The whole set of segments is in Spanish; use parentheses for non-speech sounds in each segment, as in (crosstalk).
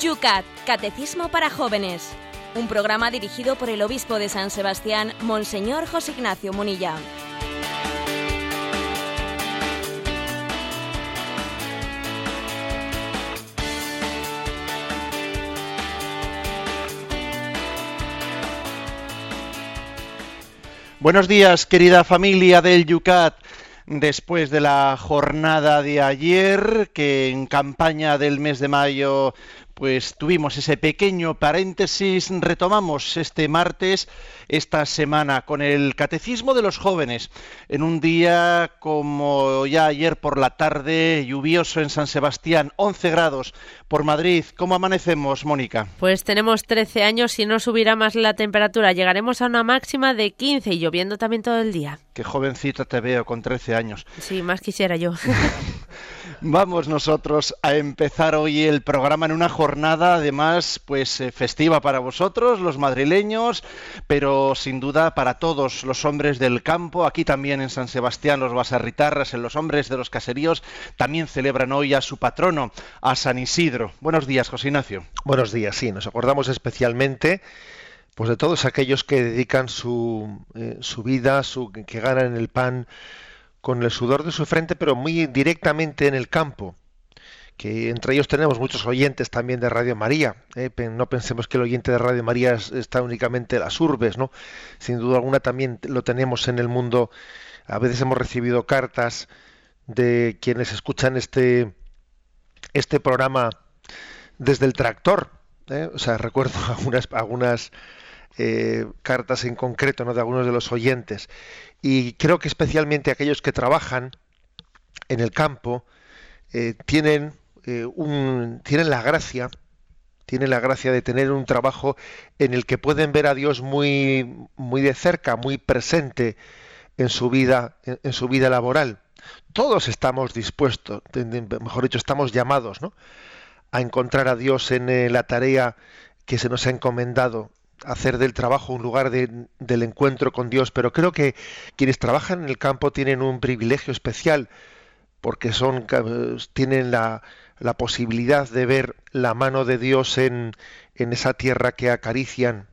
Yucat, Catecismo para Jóvenes. Un programa dirigido por el obispo de San Sebastián, Monseñor José Ignacio Munilla. Buenos días, querida familia del Yucat. Después de la jornada de ayer, que en campaña del mes de mayo pues tuvimos ese pequeño paréntesis, retomamos este martes, esta semana, con el Catecismo de los Jóvenes, en un día como ya ayer por la tarde, lluvioso en San Sebastián, 11 grados por Madrid. ¿Cómo amanecemos, Mónica? Pues tenemos 13 años y no subirá más la temperatura, llegaremos a una máxima de 15 y lloviendo también todo el día. Qué jovencita te veo con 13 años. Sí, más quisiera yo. (laughs) Vamos nosotros a empezar hoy el programa en una jornada además pues eh, festiva para vosotros, los madrileños, pero sin duda para todos los hombres del campo. Aquí también en San Sebastián los basarritarras, en los hombres de los caseríos, también celebran hoy a su patrono, a San Isidro. Buenos días, José Ignacio. Buenos días, sí, nos acordamos especialmente pues de todos aquellos que dedican su, eh, su vida, su, que ganan el pan con el sudor de su frente, pero muy directamente en el campo. Que entre ellos tenemos muchos oyentes también de Radio María. ¿eh? No pensemos que el oyente de Radio María está únicamente en las urbes, ¿no? Sin duda alguna también lo tenemos en el mundo. A veces hemos recibido cartas de quienes escuchan este, este programa desde el tractor. ¿eh? O sea, (laughs) recuerdo algunas, algunas eh, cartas en concreto ¿no? de algunos de los oyentes. Y creo que especialmente aquellos que trabajan en el campo tienen, eh, tienen la gracia, tienen la gracia de tener un trabajo en el que pueden ver a Dios muy, muy de cerca, muy presente en su vida, en, su vida laboral. Todos estamos dispuestos, mejor dicho, estamos llamados ¿no? a encontrar a Dios en eh, la tarea que se nos ha encomendado hacer del trabajo un lugar del encuentro con Dios, pero creo que quienes trabajan en el campo tienen un privilegio especial porque son tienen la, la posibilidad de ver la mano de Dios en, en esa tierra que acarician,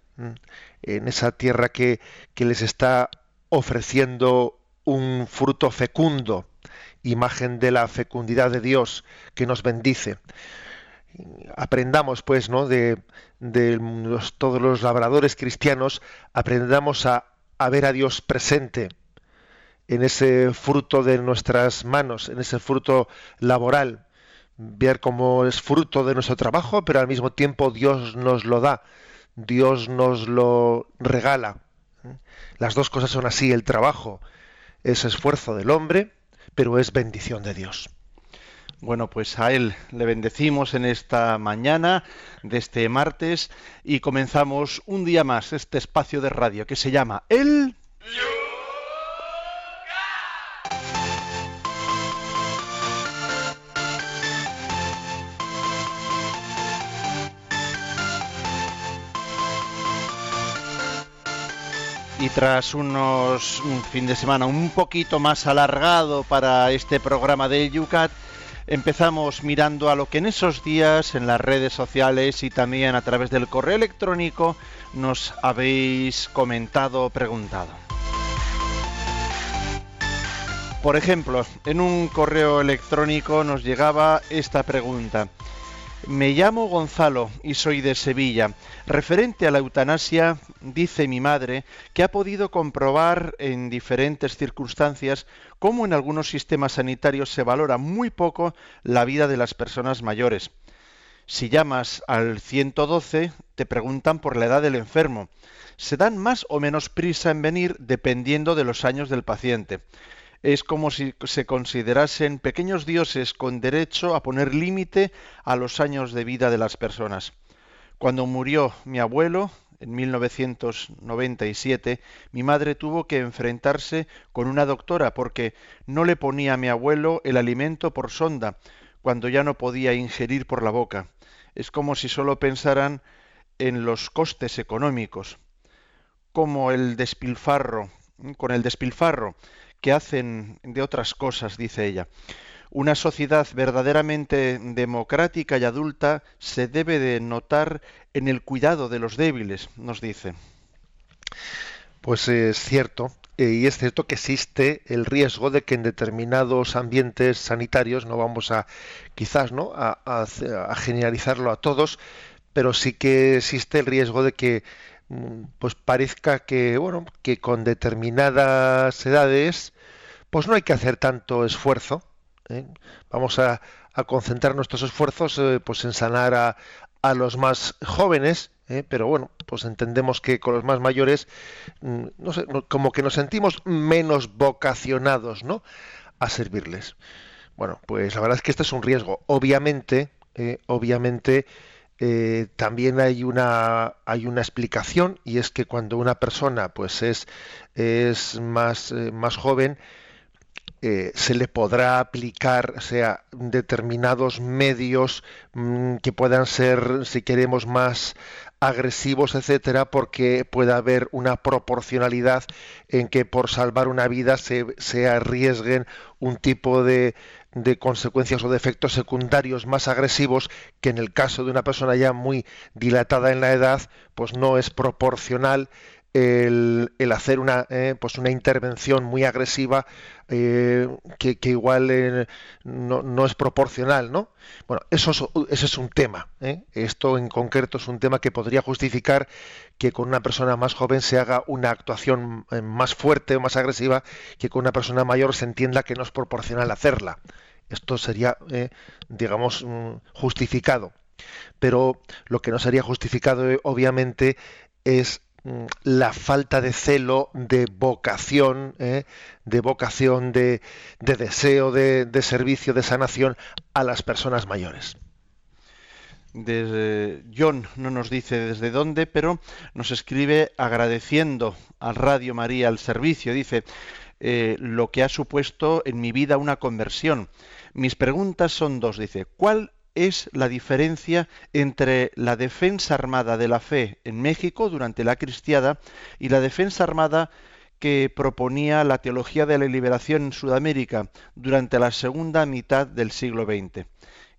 en esa tierra que, que les está ofreciendo un fruto fecundo, imagen de la fecundidad de Dios que nos bendice. Aprendamos pues no de, todos los labradores cristianos aprendamos a, a, ver a Dios presente en ese fruto de nuestras manos en ese fruto laboral ver cómo es fruto de nuestro trabajo pero al mismo tiempo Dios nos lo da Dios nos lo regala. Las dos cosas son así el trabajo es esfuerzo del hombre pero es bendición de Dios. Bueno, pues a él le bendecimos en esta mañana de este martes y comenzamos un día más este espacio de radio que se llama El... Y tras unos un fin de semana un poquito más alargado para este programa de Yucat, Empezamos mirando a lo que en esos días en las redes sociales y también a través del correo electrónico nos habéis comentado o preguntado. Por ejemplo, en un correo electrónico nos llegaba esta pregunta. Me llamo Gonzalo y soy de Sevilla. Referente a la eutanasia, dice mi madre que ha podido comprobar en diferentes circunstancias cómo en algunos sistemas sanitarios se valora muy poco la vida de las personas mayores. Si llamas al 112, te preguntan por la edad del enfermo. Se dan más o menos prisa en venir dependiendo de los años del paciente es como si se considerasen pequeños dioses con derecho a poner límite a los años de vida de las personas. Cuando murió mi abuelo, en 1997, mi madre tuvo que enfrentarse con una doctora porque no le ponía a mi abuelo el alimento por sonda, cuando ya no podía ingerir por la boca. Es como si solo pensaran en los costes económicos, como el despilfarro, con el despilfarro que hacen de otras cosas, dice ella. Una sociedad verdaderamente democrática y adulta se debe de notar en el cuidado de los débiles, nos dice. Pues es cierto, eh, y es cierto que existe el riesgo de que en determinados ambientes sanitarios, no vamos a quizás no a, a generalizarlo a todos, pero sí que existe el riesgo de que pues parezca que bueno que con determinadas edades pues no hay que hacer tanto esfuerzo ¿eh? vamos a, concentrar nuestros esfuerzos eh, pues en sanar a, a los más jóvenes ¿eh? pero bueno pues entendemos que con los más mayores mm, no sé como que nos sentimos menos vocacionados no a servirles bueno pues la verdad es que este es un riesgo obviamente obviamente eh, también hay una hay una explicación y es que cuando una persona pues es es más eh, más joven eh, se le podrá aplicar o determinados medios mm, que puedan ser si queremos más agresivos etcétera porque puede haber una proporcionalidad en que por salvar una vida se, se arriesguen un tipo de, de consecuencias o de efectos secundarios más agresivos que en el caso de una persona ya muy dilatada en la edad, pues no es proporcional el, hacer una, eh, pues una intervención muy agresiva eh, que, igual eh, no, es proporcional, ¿no? Bueno, eso es, ese es un tema. Esto en concreto es un tema que podría justificar que con una persona más joven se haga una actuación más fuerte o más agresiva que con una persona mayor se entienda que no es proporcional hacerla. Esto sería, digamos, mm, justificado. Pero lo que no sería justificado, obviamente, es la falta de celo, de vocación, ¿eh? de vocación, de, deseo de, servicio, de sanación a las personas mayores. John no nos dice desde dónde, pero nos escribe agradeciendo al Radio María el servicio. Dice eh, lo que ha supuesto en mi vida una conversión. Mis preguntas son dos. Dice, ¿cuál es la diferencia entre la defensa armada de la fe en México durante la cristiada y la defensa armada que proponía la teología de la liberación en Sudamérica durante la segunda mitad del siglo XX.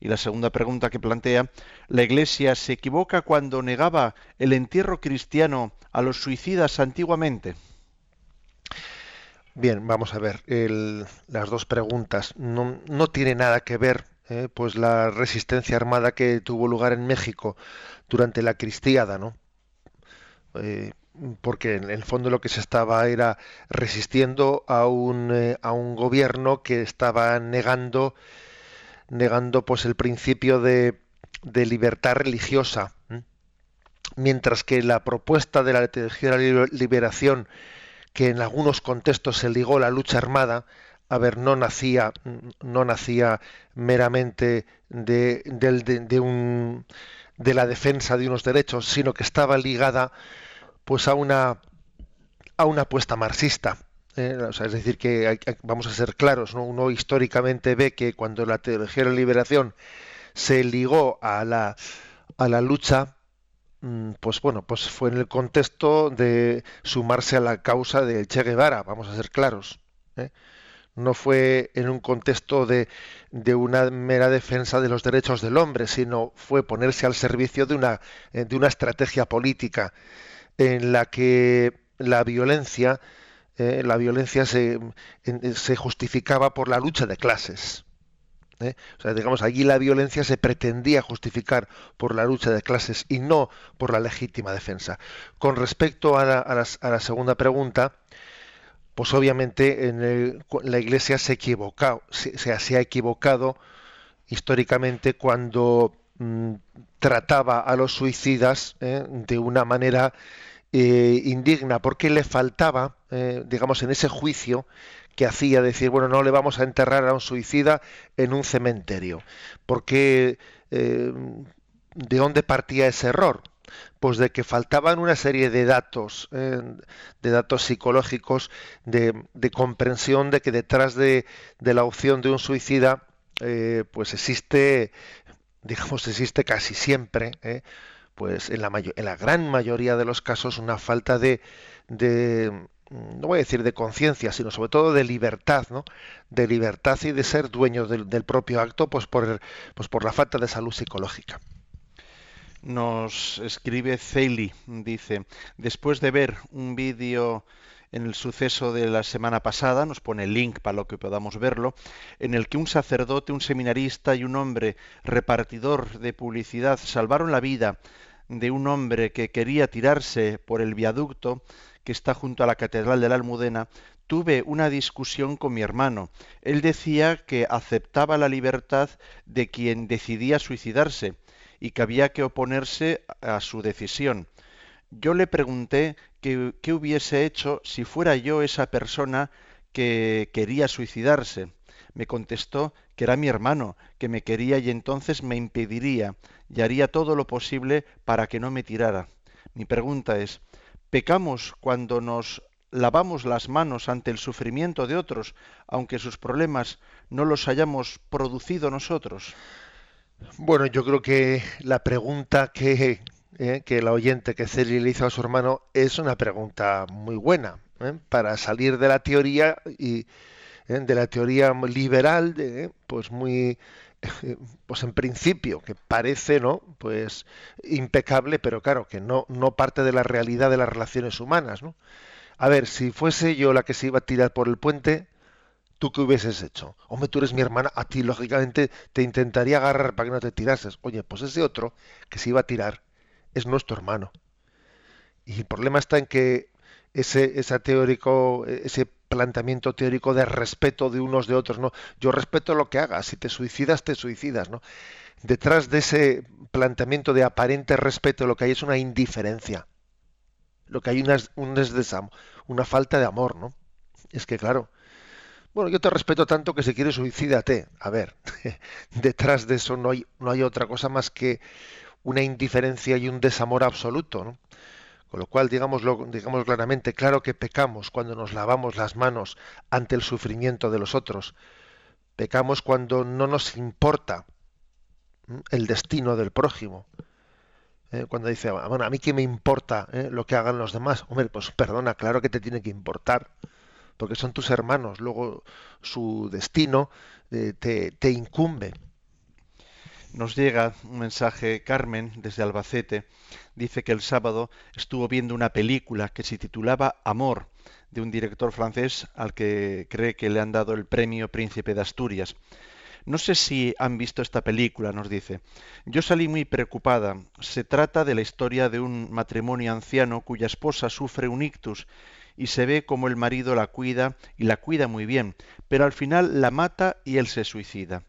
Y la segunda pregunta que plantea, ¿la Iglesia se equivoca cuando negaba el entierro cristiano a los suicidas antiguamente? Bien, vamos a ver, las dos preguntas no, no tiene nada que ver eh, pues la resistencia armada que tuvo lugar en México durante la cristiada, ¿no? Eh, porque en el fondo lo que se estaba era resistiendo a un, eh, a un gobierno que estaba negando negando pues el principio de, de libertad religiosa mientras que la propuesta de la teología de la liberación que en algunos contextos se ligó a la lucha armada a ver, no nacía, no nacía meramente de, de, un, de la defensa de unos derechos, sino que estaba ligada pues a una, a una apuesta marxista. ¿eh? es decir, que vamos a ser claros, ¿no? uno históricamente ve que cuando la teología de la liberación se ligó a la, a la lucha, mm, pues bueno, pues fue en el contexto de sumarse a la causa de Che Guevara, vamos a ser claros. ¿eh? No fue en un contexto de, de, una mera defensa de los derechos del hombre, sino fue ponerse al servicio de una, eh, de una estrategia política en la que la violencia, eh, la violencia se, se, justificaba por la lucha de clases. ¿eh? Digamos, allí la violencia se pretendía justificar por la lucha de clases y no por la legítima defensa. Con respecto a la, a la segunda pregunta, pues obviamente en la Iglesia se, equivocado, se, se, ha equivocado históricamente cuando mm, trataba a los suicidas eh, de una manera eh, indigna, porque le faltaba, eh, digamos, en ese juicio que hacía decir, bueno, no le vamos a enterrar a un suicida en un cementerio, porque ¿de dónde partía ese error? Pues de que faltaban una serie de datos, eh, de datos psicológicos, de, comprensión de que detrás de, la opción de un suicida, eh, pues existe, digamos, existe casi siempre, eh, pues en la, en la gran mayoría de los casos, una falta de, de, no voy a decir de conciencia, sino sobre todo de libertad, ¿no? De libertad y de ser dueños del, propio acto, pues pues por la falta de salud psicológica. Nos escribe Ceili, dice, después de ver un vídeo en el suceso de la semana pasada, nos pone el link para lo que podamos verlo, en el que un sacerdote, un seminarista y un hombre repartidor de publicidad salvaron la vida de un hombre que quería tirarse por el viaducto que está junto a la Catedral de la Almudena, tuve una discusión con mi hermano. Él decía que aceptaba la libertad de quien decidía suicidarse y que había que oponerse a su decisión. Yo le pregunté qué hubiese hecho si fuera yo esa persona que quería suicidarse. Me contestó que era mi hermano, que me quería y entonces me impediría y haría todo lo posible para que no me tirara. Mi pregunta es, ¿pecamos cuando nos lavamos las manos ante el sufrimiento de otros, aunque sus problemas no los hayamos producido nosotros? Bueno, yo creo que la pregunta que, eh, que el oyente que Celi le hizo a su hermano es una pregunta muy buena ¿eh? para salir de la teoría y ¿eh? de la teoría liberal, de, pues muy pues en principio que parece no pues impecable pero claro que no no parte de la realidad de las relaciones humanas no a ver si fuese yo la que se iba a tirar por el puente tú qué hubieses hecho hombre tú eres mi hermana a ti lógicamente te intentaría agarrar para que no te tirases oye pues ese otro que se iba a tirar es nuestro hermano y el problema está en que ese, ese teórico ese planteamiento teórico de respeto de unos de otros, ¿no? Yo respeto lo que hagas, si te suicidas, te suicidas, ¿no? Detrás de ese planteamiento de aparente respeto lo que hay es una indiferencia. Lo que hay una, un una falta de amor, ¿no? Es que claro, bueno, yo te respeto tanto que si quieres suicídate. A ver, (laughs) detrás de eso no hay, no hay otra cosa más que una indiferencia y un desamor absoluto, ¿no? Con lo cual, digámoslo, digamos claramente, claro que pecamos cuando nos lavamos las manos ante el sufrimiento de los otros. Pecamos cuando no nos importa el destino del prójimo. ¿eh? cuando dice, bueno, a mí qué me importa ¿eh? lo que hagan los demás. Hombre, pues perdona, claro que te tiene que importar, porque son tus hermanos. Luego su destino eh, te, te incumbe. Nos llega un mensaje, Carmen, desde Albacete, dice que el sábado estuvo viendo una película que se titulaba Amor, de un director francés al que cree que le han dado el premio Príncipe de Asturias. No sé si han visto esta película, nos dice. Yo salí muy preocupada. Se trata de la historia de un matrimonio anciano cuya esposa sufre un ictus y se ve como el marido la cuida y la cuida muy bien, pero al final la mata y él se suicida.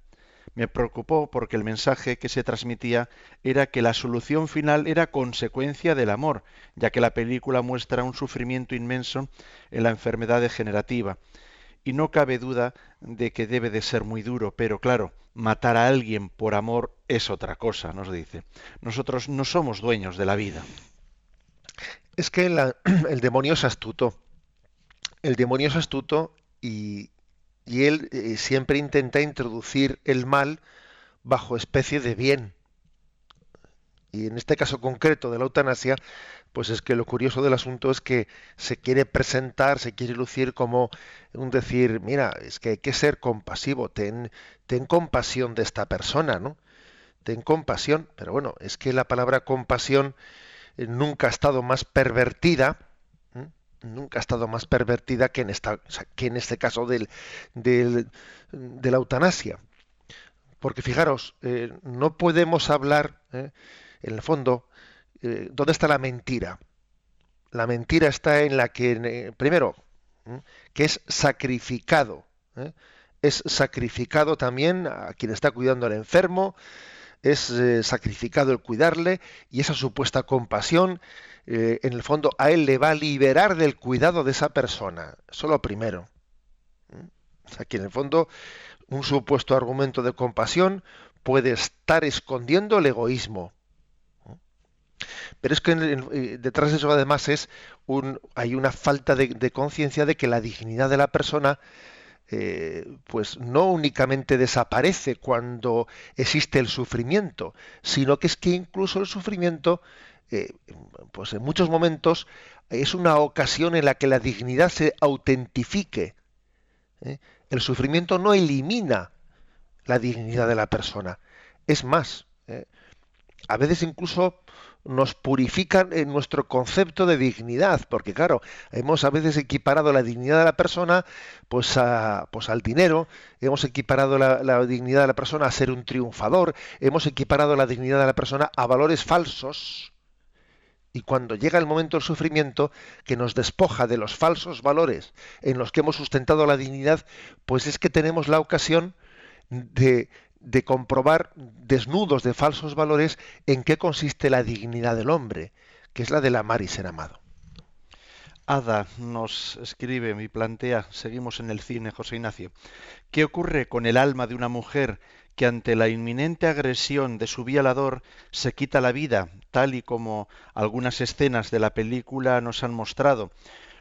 Me preocupó porque el mensaje que se transmitía era que la solución final era consecuencia del amor, ya que la película muestra un sufrimiento inmenso en la enfermedad degenerativa. Y no cabe duda de que debe de ser muy duro, pero claro, matar a alguien por amor es otra cosa, nos dice. Nosotros no somos dueños de la vida. Es que (clears throat) el demonio es astuto. El demonio es astuto y, él eh, siempre intenta introducir el mal bajo especie de bien. Y en este caso concreto de la eutanasia, pues es que lo curioso del asunto es que se quiere presentar, se quiere lucir como un decir, mira, es que hay que ser compasivo, ten, ten compasión de esta persona, ¿no? Ten compasión, pero bueno, es que la palabra compasión nunca ha estado más pervertida nunca ha estado más pervertida que en, esta, que en este caso del, de la eutanasia. Porque fijaros, eh, no podemos hablar, eh, en el fondo, eh, ¿dónde está la mentira? La mentira está en la que, primero, que es sacrificado. Es sacrificado también a quien está cuidando al enfermo, es sacrificado el cuidarle y esa supuesta compasión eh, en el fondo a él le va a liberar del cuidado de esa persona. Eso lo primero. ¿Mm? Aquí en el fondo un supuesto argumento de compasión puede estar escondiendo el egoísmo. ¿Mm? Pero es que eh, detrás de eso además es un, hay una falta de, conciencia de que la dignidad de la persona eh, pues no únicamente desaparece cuando existe el sufrimiento, sino que es que incluso el sufrimiento, eh, pues en muchos momentos es una ocasión en la que la dignidad se autentifique. ¿eh? El sufrimiento no elimina la dignidad de la persona, es más, a veces incluso nos purifican en nuestro concepto de dignidad, porque claro, hemos a veces equiparado la dignidad de la persona pues, pues al dinero, hemos equiparado la, la, dignidad de la persona a ser un triunfador, hemos equiparado la dignidad de la persona a valores falsos. Y cuando llega el momento del sufrimiento que nos despoja de los falsos valores en los que hemos sustentado la dignidad, pues es que tenemos la ocasión de, de comprobar desnudos de falsos valores en qué consiste la dignidad del hombre, que es la del amar y ser amado. Ada nos escribe y plantea, seguimos en el cine, José Ignacio, ¿qué ocurre con el alma de una mujer que ante la inminente agresión de su violador se quita la vida, tal y como algunas escenas de la película nos han mostrado?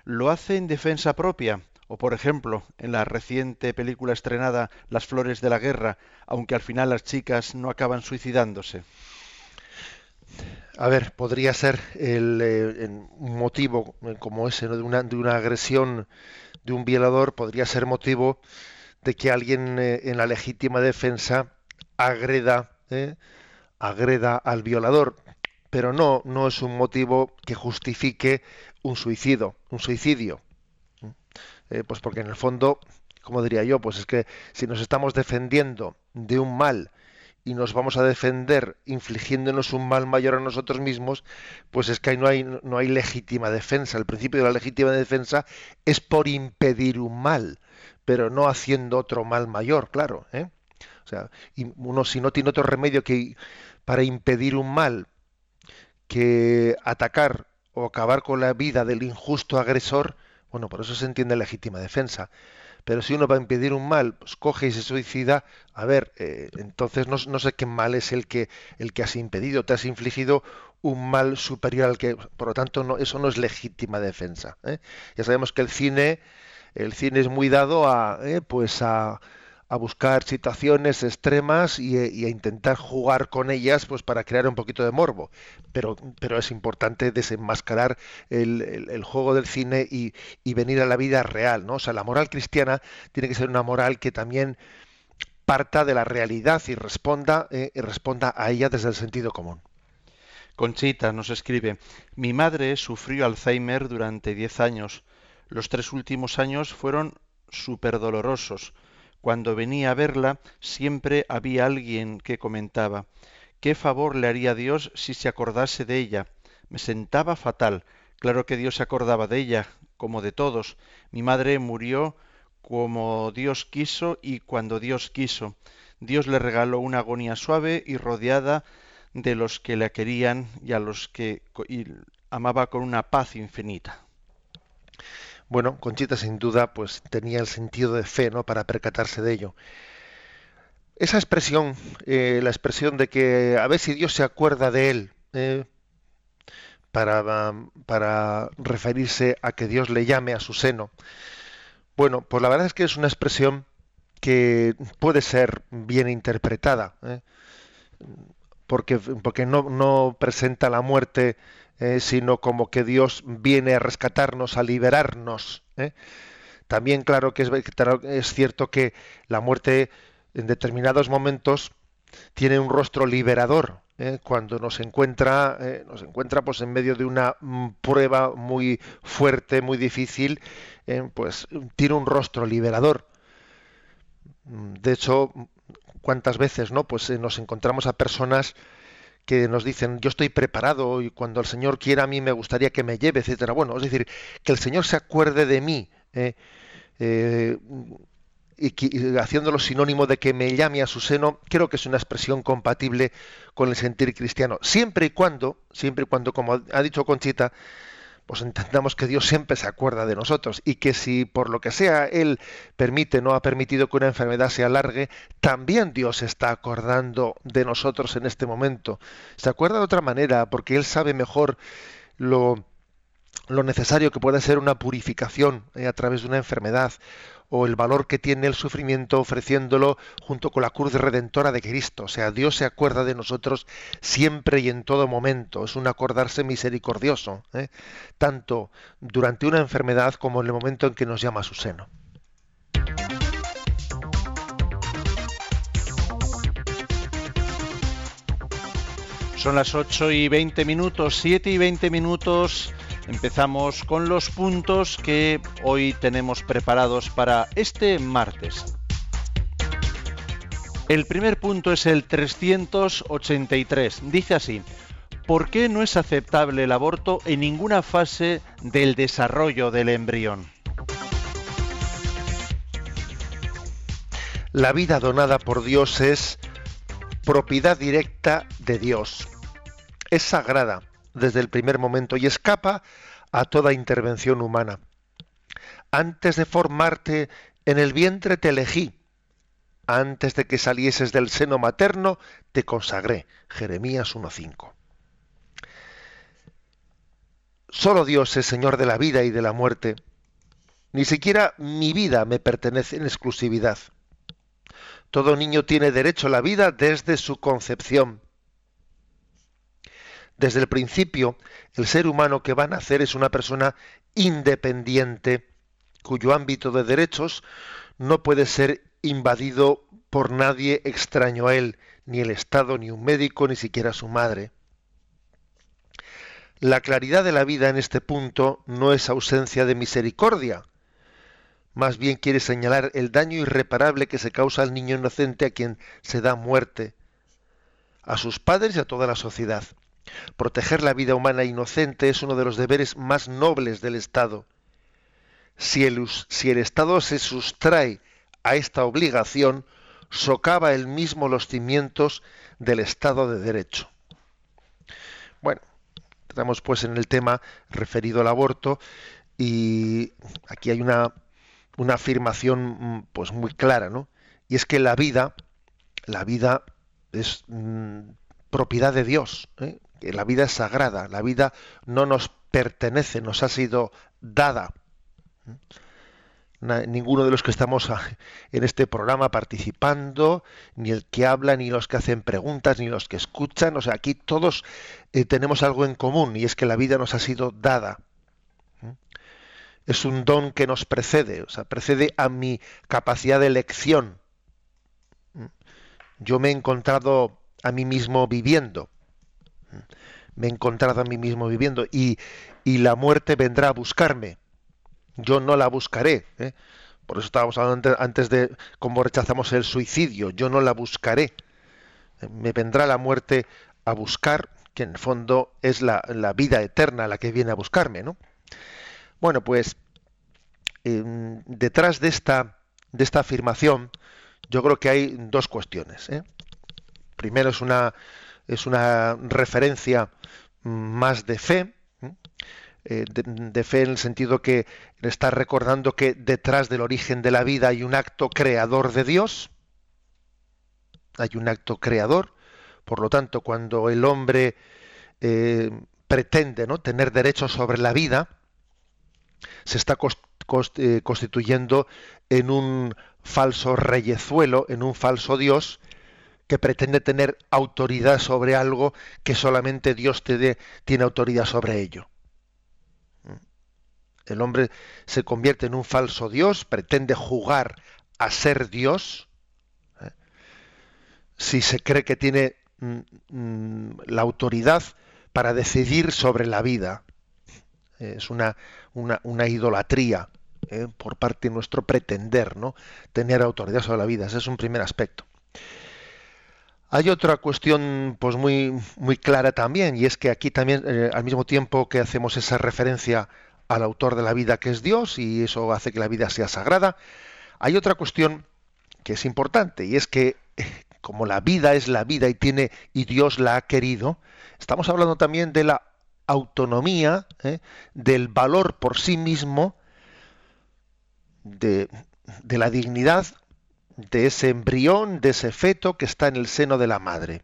¿Lo hace en defensa propia o por ejemplo, en la reciente película estrenada Las Flores de la Guerra, aunque al final las chicas no acaban suicidándose. A ver, podría ser el, eh, motivo eh, como ese, de, una, de, una, agresión de un violador, podría ser motivo de que alguien eh, en la legítima defensa agreda, agreda al violador, pero no, no es un motivo que justifique un suicidio, un suicidio. Eh, pues porque en el fondo, como diría yo, pues es que si nos estamos defendiendo de un mal y nos vamos a defender infligiéndonos un mal mayor a nosotros mismos, pues es que ahí no hay, no hay legítima defensa. El principio de la legítima defensa es por impedir un mal, pero no haciendo otro mal mayor, claro. ¿eh? O sea, uno si no tiene otro remedio que para impedir un mal que atacar o acabar con la vida del injusto agresor, bueno, por eso se entiende legítima defensa. Pero si uno va a impedir un mal, pues coge y se suicida, a ver, eh, entonces no, sé qué mal es el que, el que has impedido. Te has infligido un mal superior al que, por lo tanto, no, eso no es legítima defensa. ¿eh? Ya sabemos que el cine, el cine es muy dado a, ¿eh? pues a, a buscar situaciones extremas y, a intentar jugar con ellas pues para crear un poquito de morbo. Pero pero es importante desenmascarar el, juego del cine y, venir a la vida real no o sea la moral cristiana tiene que ser una moral que también parta de la realidad y responda eh, y responda a ella desde el sentido común. Conchita nos escribe mi madre sufrió Alzheimer durante 10 años. Los tres últimos años fueron súper dolorosos cuando venía a verla siempre había alguien que comentaba ¿Qué favor le haría Dios si se acordase de ella? Me sentaba fatal. Claro que Dios se acordaba de ella, como de todos. Mi madre murió como Dios quiso y cuando Dios quiso. Dios le regaló una agonía suave y rodeada de los que la querían y a los que amaba con una paz infinita. Bueno, Conchita sin duda pues tenía el sentido de fe, ¿no? Para percatarse de ello. Esa expresión, eh, la expresión de que a ver si Dios se acuerda de él, eh, para, para referirse a que Dios le llame a su seno. Bueno, pues la verdad es que es una expresión que puede ser bien interpretada, ¿eh? porque, porque no presenta la muerte eh, sino como que Dios viene a rescatarnos, a liberarnos. ¿eh? También, claro que es, es, cierto que la muerte en determinados momentos tiene un rostro liberador. ¿eh? Cuando nos encuentra, nos encuentra pues en medio de una mm, prueba muy fuerte, muy difícil, pues tiene un rostro liberador. De hecho, cuántas veces, ¿no? Pues nos encontramos a personas que nos dicen yo estoy preparado y cuando el Señor quiera a mí me gustaría que me lleve, etcétera. Bueno, es decir, que el Señor se acuerde de mí, ¿eh? Eh, y, haciéndolo sinónimo de que me llame a su seno, creo que es una expresión compatible con el sentir cristiano, siempre y cuando, siempre y cuando, como ha dicho Conchita, pues entendamos que Dios siempre se acuerda de nosotros y que si por lo que sea Él permite, no ha permitido que una enfermedad se alargue, también Dios está acordando de nosotros en este momento. Se acuerda de otra manera porque Él sabe mejor lo, lo necesario que puede ser una purificación eh, a través de una enfermedad, o el valor que tiene el sufrimiento ofreciéndolo junto con la cruz redentora de Cristo. O sea, Dios se acuerda de nosotros siempre y en todo momento. Es un acordarse misericordioso, ¿eh? tanto durante una enfermedad como en el momento en que nos llama a su seno. Son las 8 y 20 minutos, 7 y 20 minutos. Empezamos con los puntos que hoy tenemos preparados para este martes. El primer punto es el 383. Dice así, ¿por qué no es aceptable el aborto en ninguna fase del desarrollo del embrión? La vida donada por Dios es propiedad directa de Dios. Es sagrada desde el primer momento y escapa a toda intervención humana. Antes de formarte en el vientre te elegí. Antes de que salieses del seno materno te consagré. Jeremías 1.5. Solo Dios es Señor de la vida y de la muerte. Ni siquiera mi vida me pertenece en exclusividad. Todo niño tiene derecho a la vida desde su concepción. Desde el principio, el ser humano que va a nacer es una persona independiente, cuyo ámbito de derechos no puede ser invadido por nadie extraño a él, ni el Estado, ni un médico, ni siquiera su madre. La claridad de la vida en este punto no es ausencia de misericordia, más bien quiere señalar el daño irreparable que se causa al niño inocente a quien se da muerte, a sus padres y a toda la sociedad. Proteger la vida humana inocente es uno de los deberes más nobles del Estado. Si el, Estado se sustrae a esta obligación, socava él mismo los cimientos del Estado de Derecho. Bueno, estamos pues en el tema referido al aborto y aquí hay una una afirmación mm, pues muy clara, ¿no? Y es que la vida, la vida es mm, propiedad de Dios, ¿eh? La vida es sagrada, la vida no nos pertenece, nos ha sido dada. ninguno de los que estamos en este programa participando, ni el que habla, ni los que hacen preguntas, ni los que escuchan, o sea, aquí todos eh, tenemos algo en común y es que la vida nos ha sido dada es un don que nos precede, o sea, precede a mi capacidad de elección. Yo me he encontrado a mí mismo viviendo. Me he encontrado a mí mismo viviendo y, la muerte vendrá a buscarme. Yo no la buscaré. ¿eh? Por eso estábamos hablando antes de cómo rechazamos el suicidio. Yo no la buscaré. Me vendrá la muerte a buscar, que en el fondo es la, la vida eterna la que viene a buscarme, ¿no? Bueno, pues em, detrás de esta, de esta afirmación, yo creo que hay dos cuestiones. ¿eh? Primero es una, es una referencia más de fe, eh, de, fe en el sentido que está recordando que detrás del origen de la vida hay un acto creador de Dios, hay un acto creador, por lo tanto, cuando el hombre eh, pretende ¿no? tener derecho sobre la vida, se está eh, constituyendo en un falso reyezuelo, en un falso Dios que pretende tener autoridad sobre algo que solamente Dios te tiene autoridad sobre ello. ¿Mm? El hombre se convierte en un falso Dios, pretende jugar a ser Dios, ¿eh? si se cree que tiene mm, mm, la autoridad para decidir sobre la vida. Es una, una, idolatría ¿eh? por parte nuestro pretender, ¿no? Tener autoridad sobre la vida. Ese es un primer aspecto. Hay otra cuestión pues muy, muy clara también, y es que aquí también, eh, al mismo tiempo que hacemos esa referencia al autor de la vida que es Dios, y eso hace que la vida sea sagrada, hay otra cuestión que es importante, y es que como la vida es la vida y tiene, y Dios la ha querido, estamos hablando también de la autonomía, ¿eh? del valor por sí mismo, de, de la dignidad de ese embrión, de ese feto que está en el seno de la madre.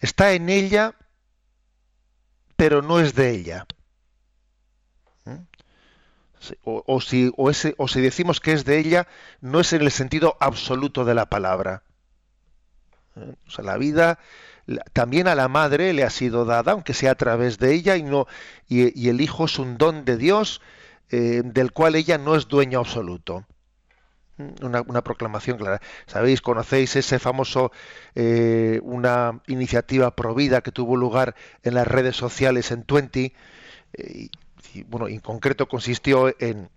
Está en ella, pero no es de ella. O, si, o, ese, o si decimos que es de ella, no es en el sentido absoluto de la palabra. ¿Eh? O sea, la vida también a la madre le ha sido dada, aunque sea a través de ella, y, no, y, el hijo es un don de Dios eh, del cual ella no es dueño absoluto. Una, proclamación clara. Sabéis, conocéis ese famoso, eh, una iniciativa provida que tuvo lugar en las redes sociales en Twenty, eh, y, bueno, en concreto consistió en,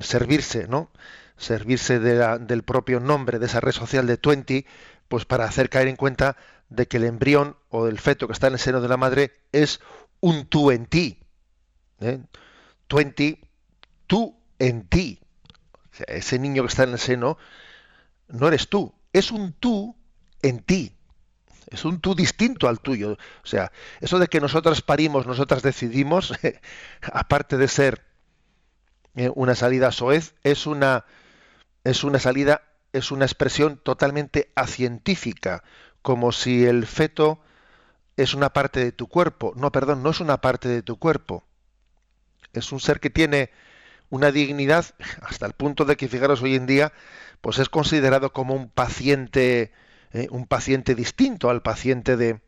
servirse, ¿no? Servirse del propio nombre de esa red social de Twenty, pues para hacer caer en cuenta de que el embrión o el feto que está en el seno de la madre es un tú en ti. ¿eh? Tú en ti, ti. ese niño que está en el seno no eres tú, es un tú en ti. Es un tú distinto al tuyo. O sea, eso de que nosotras parimos, nosotras decidimos, (laughs) aparte de ser eh, una salida soez, es una, es una salida, es una expresión totalmente acientífica, como si el feto es una parte de tu cuerpo. No, perdón, no es una parte de tu cuerpo. Es un ser que tiene una dignidad hasta el punto de que, fijaros, hoy en día, pues es considerado como un paciente, eh, un paciente distinto al paciente de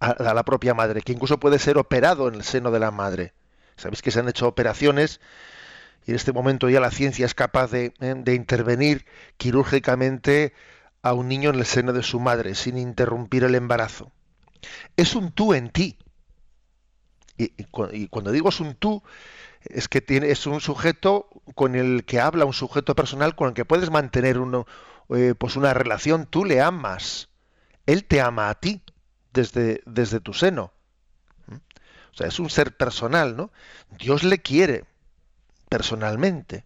a, la propia madre, que incluso puede ser operado en el seno de la madre. Sabéis que se han hecho operaciones y en este momento ya la ciencia es capaz de, eh, de intervenir quirúrgicamente a un niño en el seno de su madre sin interrumpir el embarazo. Es un tú en ti. Y, cuando digo es un tú, es que tiene, es un sujeto con el que habla, un sujeto personal con el que puedes mantener uno, eh, pues una relación. Tú le amas. Él te ama a ti desde, desde tu seno. ¿Mm? O sea, es un ser personal, ¿no? Dios le quiere personalmente.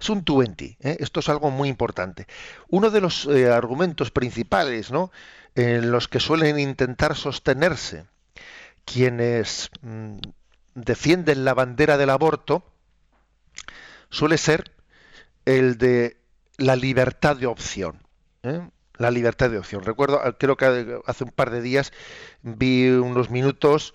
Es un tú en ti. ¿eh? Esto es algo muy importante. Uno de los eh, argumentos principales ¿no? en los que suelen intentar sostenerse quienes mm, defienden la bandera del aborto suele ser el de la libertad de opción. ¿eh? La libertad de opción. Recuerdo, creo que hace un par de días vi unos minutos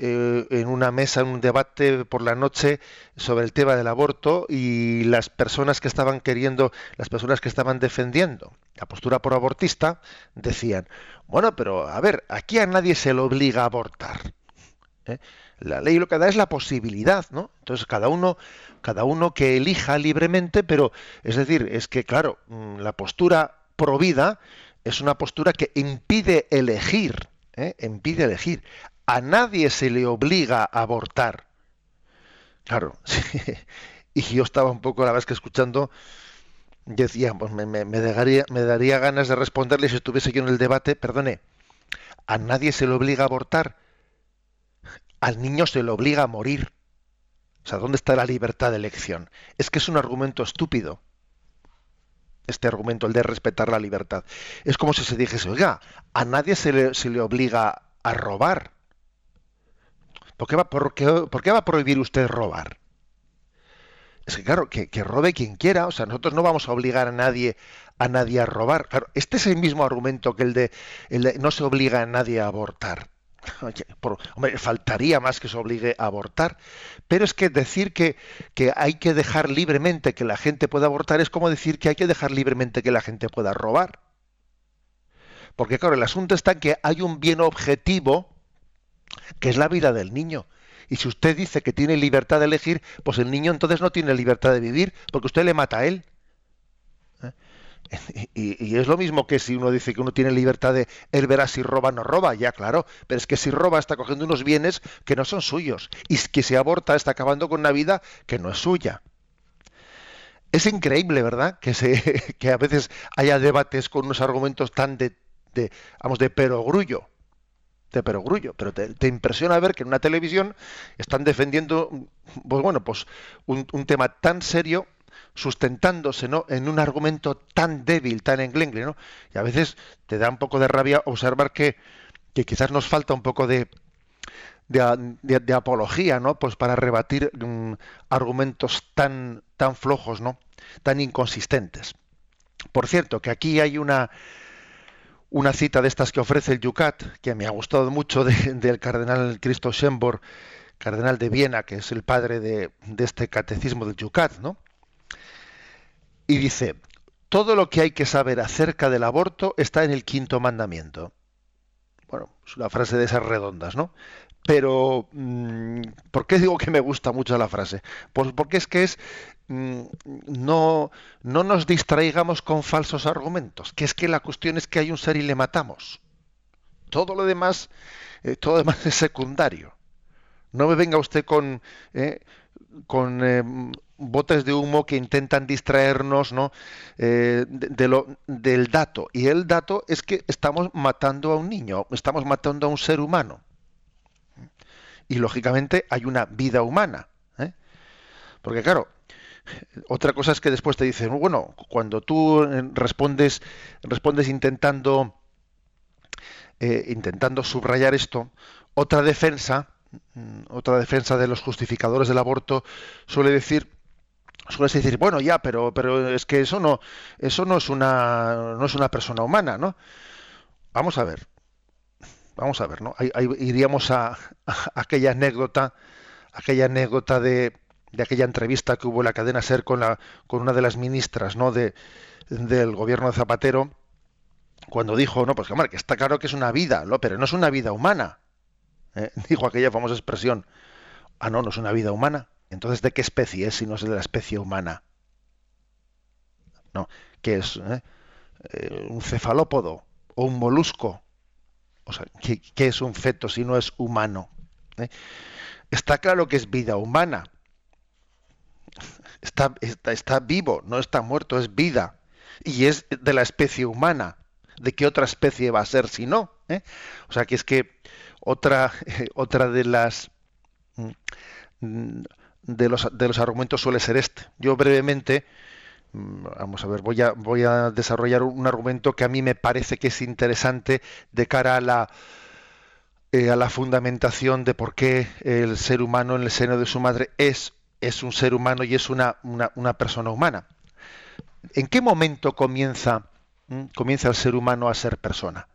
eh, en una mesa, en un debate por la noche sobre el tema del aborto y las personas que estaban queriendo, las personas que estaban defendiendo la postura por abortista decían, bueno, pero a ver, aquí a nadie se le obliga a abortar. ¿eh? La ley lo que da es la posibilidad, ¿no? Entonces cada uno, cada uno que elija libremente, pero es decir, es que claro, mm, la postura pro vida es una postura que impide elegir, ¿eh? impide elegir a nadie se le obliga a abortar. Claro, (laughs) y yo estaba un poco, la vez que escuchando, decía, pues me, me daría ganas de responderle si estuviese yo en el debate, perdone, a nadie se le obliga a abortar, al niño se le obliga a morir. O sea, ¿dónde está la libertad de elección? Es que es un argumento estúpido. Este argumento, el de respetar la libertad. Es como si se dijese, oiga, a nadie se le, se le obliga a robar. ¿Por qué va, por qué, va a prohibir usted robar? Es que claro, que, robe quien quiera, o sea, nosotros no vamos a obligar a nadie a nadie a robar. Claro, este es el mismo argumento que el de, no se obliga a nadie a abortar. Hombre, faltaría más que se obligue a abortar. Pero es que decir que, que hay que dejar libremente que la gente pueda abortar es como decir que hay que dejar libremente que la gente pueda robar. Porque claro, el asunto está en que hay un bien objetivo que es la vida del niño. Y si usted dice que tiene libertad de elegir, pues el niño entonces no tiene libertad de vivir, porque usted le mata a él. Y, es lo mismo que si uno dice que uno tiene libertad de él verá si roba o no roba, ya claro, pero es que si roba está cogiendo unos bienes que no son suyos y que si aborta está acabando con una vida que no es suya. Es increíble, ¿verdad? Que, se, (laughs) que a veces haya debates con unos argumentos tan de, de vamos, de perogrullo de perogrullo, pero te, impresiona ver que en una televisión están defendiendo, pues bueno, pues un, tema tan serio sustentándose ¿no? en un argumento tan débil, tan englengle, ¿no? Y a veces te da un poco de rabia observar que, que quizás nos falta un poco de, de, apología, ¿no? Pues para rebatir mm, argumentos tan, tan flojos, ¿no? Tan inconsistentes. Por cierto, que aquí hay una una cita de estas que ofrece el Yucat, que me ha gustado mucho del cardenal Cristo Schembor, cardenal de Viena, que es el padre de, este catecismo del Yucat, ¿no? Y dice, todo lo que hay que saber acerca del aborto está en el quinto mandamiento. Bueno, es una frase de esas redondas, ¿no? Pero, mm, ¿por qué digo que me gusta mucho la frase? Pues porque es que es, mm, no, no nos distraigamos con falsos argumentos, que es que la cuestión es que hay un ser y le matamos. Todo lo demás, eh, todo lo demás es secundario. No me venga usted con, eh, con eh, botes de humo que intentan distraernos ¿no? Eh, del dato. Y el dato es que estamos matando a un niño, estamos matando a un ser humano. Y lógicamente hay una vida humana. ¿eh? Porque claro, otra cosa es que después te dicen, bueno, cuando tú respondes, respondes intentando, intentando subrayar esto, otra defensa Mm, otra defensa de los justificadores del aborto suele decir suele decir bueno ya pero pero es que eso no eso no es una no es una persona humana no vamos a ver vamos a ver no ahí, iríamos a, aquella anécdota aquella anécdota de, de aquella entrevista que hubo en la cadena ser con la con una de las ministras no de del gobierno de Zapatero cuando dijo no pues que está claro que es una vida ¿no? pero no es una vida humana ¿eh? (laughs) dijo aquella famosa expresión, ah, no, no es una vida humana. Entonces, ¿de qué especie es si no es de la especie humana? No, ¿qué es? Eh? Eh, ¿Un cefalópodo o un molusco? O sea, ¿qué, es un feto si no es humano? Está claro que es vida humana. Está, está, está, vivo, no está muerto, es vida. Y es de la especie humana. ¿De qué otra especie va a ser si no? O sea, que es que otra, (laughs) otra de las mm, de los, de los argumentos suele ser este. Yo brevemente, mm, vamos a ver, voy a, voy a desarrollar un argumento que a mí me parece que es interesante de cara a la, eh, a la fundamentación de por qué el ser humano en el seno de su madre es, es un ser humano y es una, una, persona humana. ¿En qué momento comienza, mm, comienza el ser humano a ser persona?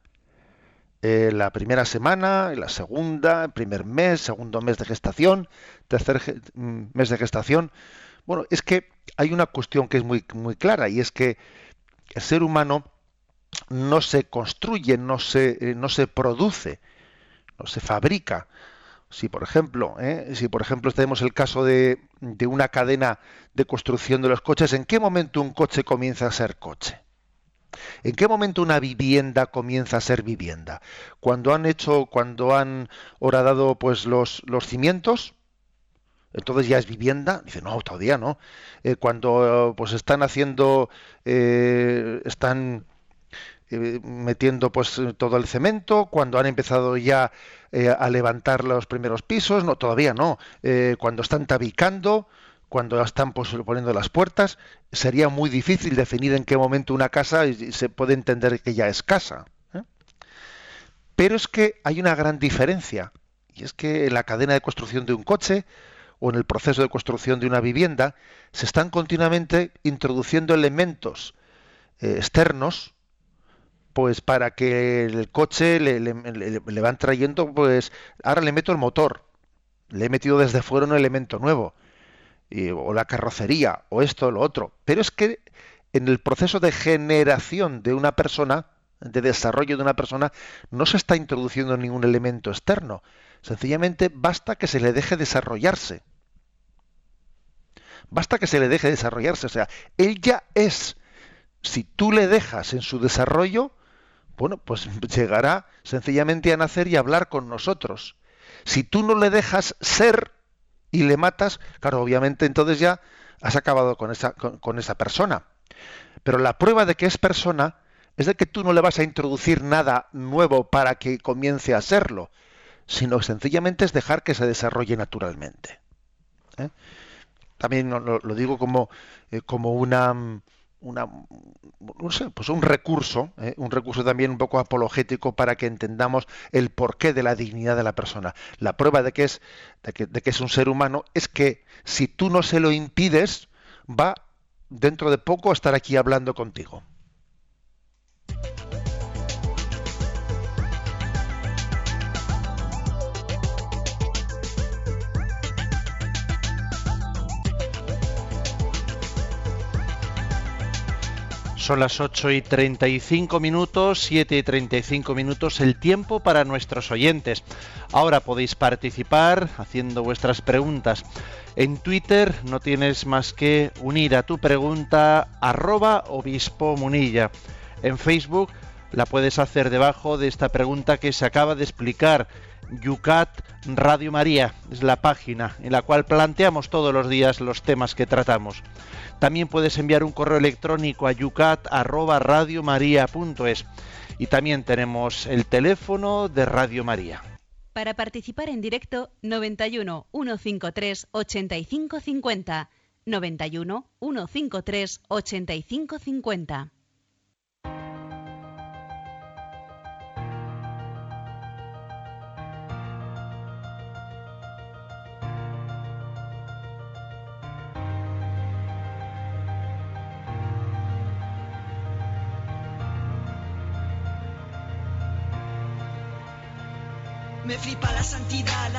Eh, la primera semana, la segunda, el primer mes, segundo mes de gestación, tercer mm, mes de gestación. Bueno, es que hay una cuestión que es muy, muy clara y es que el ser humano no se construye, no se, eh, no se produce, no se fabrica. Si por ejemplo, eh, si por ejemplo tenemos el caso de, de una cadena de construcción de los coches, ¿en qué momento un coche comienza a ser coche? ¿En qué momento una vivienda comienza a ser vivienda? Cuando han hecho, cuando han horadado pues los, los cimientos, entonces ya es vivienda. Dice, no, todavía no. Eh, cuando pues están haciendo, eh, están eh, metiendo pues todo el cemento, cuando han empezado ya a levantar los primeros pisos, no, todavía no. cuando están tabicando, cuando están pues, poniendo las puertas, sería muy difícil definir en qué momento una casa se puede entender que ya es casa. ¿eh? Pero es que hay una gran diferencia, y es que en la cadena de construcción de un coche o en el proceso de construcción de una vivienda se están continuamente introduciendo elementos eh, externos pues para que el coche le, le, van trayendo pues ahora le meto el motor le he metido desde fuera un elemento nuevo o la carrocería, o esto o lo otro. Pero es que en el proceso de generación de una persona, de desarrollo de una persona, no se está introduciendo ningún elemento externo. Sencillamente basta que se le deje desarrollarse. Basta que se le deje desarrollarse. O sea, él ya es. Si tú le dejas en su desarrollo, bueno, pues (laughs) llegará sencillamente a nacer y a hablar con nosotros. Si tú no le dejas ser, y le matas, claro, obviamente entonces ya has acabado con esa, con, esa persona. Pero la prueba de que es persona es de que tú no le vas a introducir nada nuevo para que comience a serlo, sino sencillamente es dejar que se desarrolle naturalmente. ¿eh? También lo, digo como, eh, como una, no sé, pues un recurso, ¿eh? un recurso también un poco apologético para que entendamos el porqué de la dignidad de la persona. La prueba de que es, de que, de que es un ser humano es que si tú no se lo impides, va dentro de poco a estar aquí hablando contigo. Son las 8 y 35 minutos, 7 y 35 minutos, el tiempo para nuestros oyentes. Ahora podéis participar haciendo vuestras preguntas. En Twitter no tienes más que unir a tu pregunta arroba obispo munilla. En Facebook la puedes hacer debajo de esta pregunta que se acaba de explicar. Yucat Radio María es la página en la cual planteamos todos los días los temas que tratamos. También puedes enviar un correo electrónico a yucat@radiomaria.es y también tenemos el teléfono de Radio María. Para participar en directo 91 153 8550 91 153 8550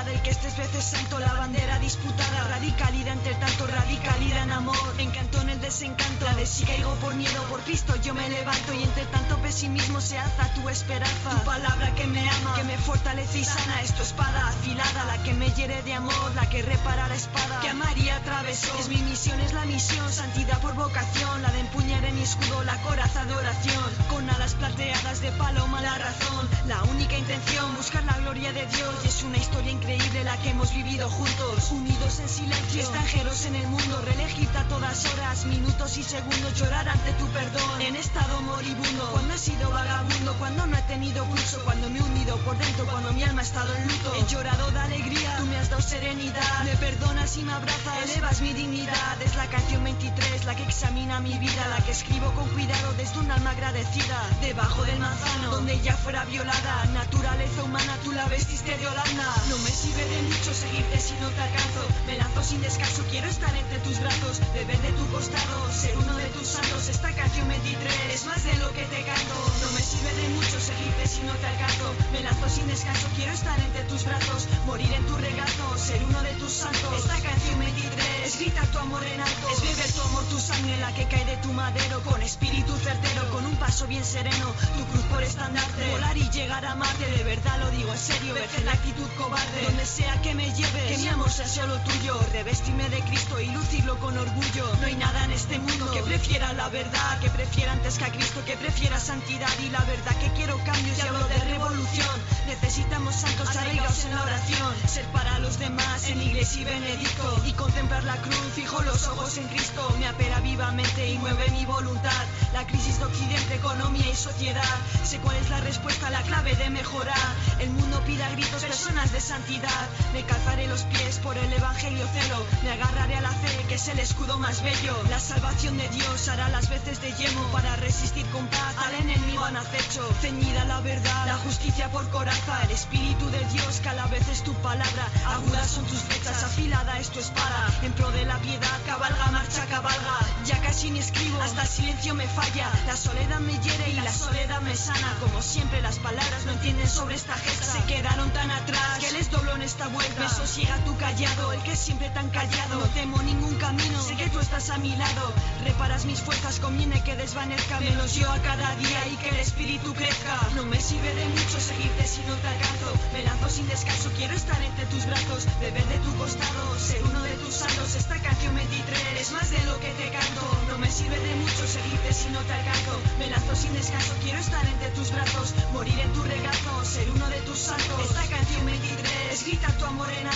la del que estés veces santo, la bandera disputada, radicalidad entre tanto, radicalidad en amor, encanto en el desencanto, la de si caigo por miedo, por Cristo yo me levanto y entre tanto pesimismo se alza tu esperanza, tu palabra que me ama, que me fortalece y sana, es tu espada afilada, la que me hiere de amor, la que repara la espada, que a María atravesó, es mi misión, es la misión, santidad por vocación, la de empuñar en mi escudo la coraza de oración, con alas plateadas de paloma la razón, la única intención, buscar la gloria de Dios y es una historia increíble la que hemos vivido juntos, unidos en silencio, extranjeros en el mundo, reelegirte a todas horas, minutos y segundos, llorar ante tu perdón, en estado moribundo, cuando he sido vagabundo, cuando no he tenido pulso, cuando me he unido por dentro, cuando mi alma ha estado en luto, he llorado de alegría, tú me has dado serenidad, me perdonas y me abrazas, elevas mi dignidad, es la canción 23 la que examina mi vida, la que escribo con cuidado desde un alma agradecida, debajo del manzano, donde ya fuera violada, naturaleza humana, tú la ves vestiste de Holanda No me sirve de mucho seguirte si no te alcanzo. Me lanzo sin descanso, quiero estar entre tus brazos Beber de tu costado, ser uno de tus santos. Esta canción 23 es más de lo que te canto. No me sirve de mucho seguirte si no te alcanzo. Me lanzo sin descanso, quiero estar entre tus brazos Morir en tu regazo, ser uno de tus santos. Esta canción 23 es gritar tu amor en alto. Es beber tu amor, tu sangre, la que cae de tu madero Con espíritu certero, paso bien sereno Tu cruz por estandarte, volar y llegar a Marte De verdad lo digo en serio. Deje la actitud cobarde Donde sea que me lleve. Que mi amor sea solo tuyo Revestirme de Cristo y lucirlo con orgullo. No hay nada en este mundo Que prefiera la verdad Que prefiera antes que a Cristo Que prefiera santidad y la verdad. Que quiero cambios y hablo de revolución. Necesitamos santos arraigados en la oración. Ser para los demás en iglesia y benedicto. Y contemplar la cruz Fijo los ojos en Cristo. Me apera vivamente y mueve mi voluntad. La crisis de Occidente, economía y sociedad Sé cuál es la respuesta, la clave de mejorar El mundo pide a gritos personas de santidad. Me calzaré los pies por el evangelio celo. Me agarraré a la fe, que es el escudo más bello. La salvación de Dios hará las veces de yemo para resistir con paz al enemigo han acecho. Ceñida la verdad, la justicia por coraza. El espíritu de Dios que a la vez es tu palabra. Agudas son tus flechas, afilada es tu espada. En pro de la piedad, cabalga, marcha, cabalga. Ya casi ni escribo, hasta el silencio me falla. La soledad me y la soledad me sana. Como siempre, las palabras no entienden sobre esta gesta. Se quedaron tan atrás que les doblo en esta vuelta. Me sosiega tu callado, el que siempre tan callado. No temo ningún camino, sé que tú estás a mi lado. Reparas mis fuerzas, conviene que desvanezca. Menos yo a cada día y que el espíritu crezca. No me sirve de mucho seguirte si no te alcanzo. Me lanzo sin descanso, quiero estar entre tus brazos. Beber de tu costado, ser uno de tus santos. Esta canción 23 es más de lo que te canto. No me sirve de mucho seguirte si no te alcanzo. Me sin descanso, quiero estar entre tus brazos. Morir en tu regazo, ser uno de tus santos. Esta canción 23 grita tu amor en. Era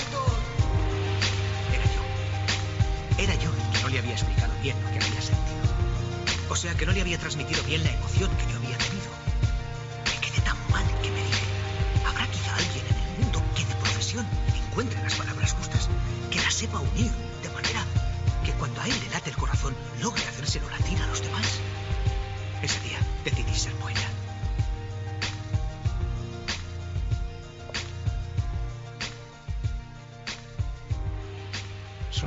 yo. Era yo el que no le había explicado bien lo que había sentido. O sea, que no le había transmitido bien la emoción que yo había tenido. Me quedé tan mal que me dije, habrá quizá alguien en el mundo que de profesión encuentre las palabras justas, que las sepa unir de manera que cuando a él le late el corazón logre hacérselo latir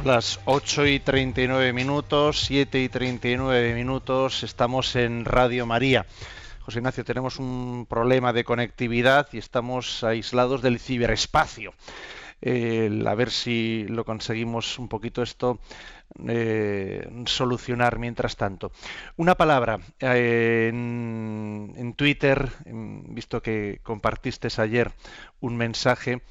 las 8 y 39 minutos, 7 y 39 minutos, estamos en Radio María. José Ignacio, tenemos un problema de conectividad y estamos aislados del ciberespacio. a ver si lo conseguimos un poquito esto eh, solucionar mientras tanto. Una palabra eh, en, Twitter, visto que compartiste ayer un mensaje,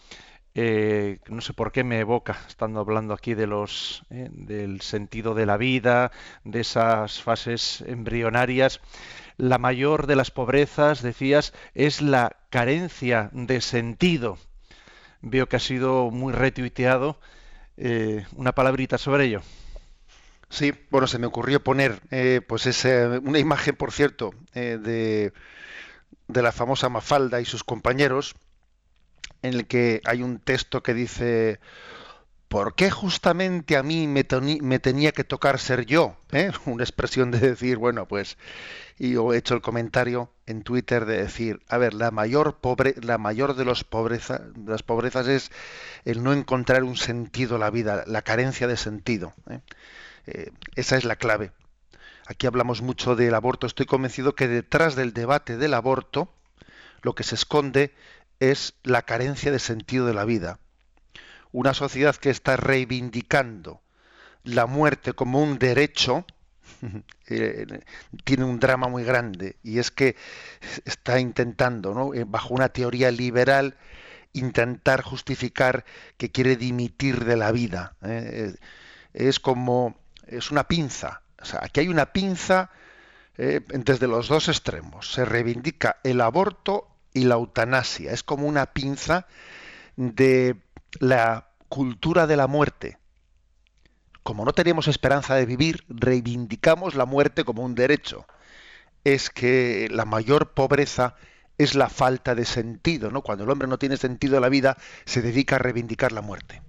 eh, no sé por qué me evoca, estando hablando aquí de los del sentido de la vida, de esas fases embrionarias. La mayor de las pobrezas, decías, es la carencia de sentido. Veo que ha sido muy retuiteado. una palabrita sobre ello. Sí, bueno, se me ocurrió poner, eh, pues es una imagen, por cierto, eh, de, de la famosa Mafalda y sus compañeros, en el que hay un texto que dice, ¿por qué justamente a mí me, tenía que tocar ser yo? ¿Eh? (laughs) Una expresión de decir, bueno, pues, y yo he hecho el comentario en Twitter de decir, a ver, la mayor, pobre, la mayor de, las pobrezas es el no encontrar un sentido a la vida, la carencia de sentido. ¿eh? Eh, esa es la clave. Aquí hablamos mucho del aborto. Estoy convencido que detrás del debate del aborto lo que se esconde es la carencia de sentido de la vida. Una sociedad que está reivindicando la muerte como un derecho (laughs) eh, tiene un drama muy grande y es que está intentando, ¿no? Eh, bajo una teoría liberal, intentar justificar que quiere dimitir de la vida. Es como es una pinza. Aquí hay una pinza eh, desde los dos extremos. Se reivindica el aborto y la eutanasia. Es como una pinza de la cultura de la muerte. Como no tenemos esperanza de vivir, reivindicamos la muerte como un derecho. Es que la mayor pobreza es la falta de sentido, ¿no? Cuando el hombre no tiene sentido de la vida, se dedica a reivindicar la muerte.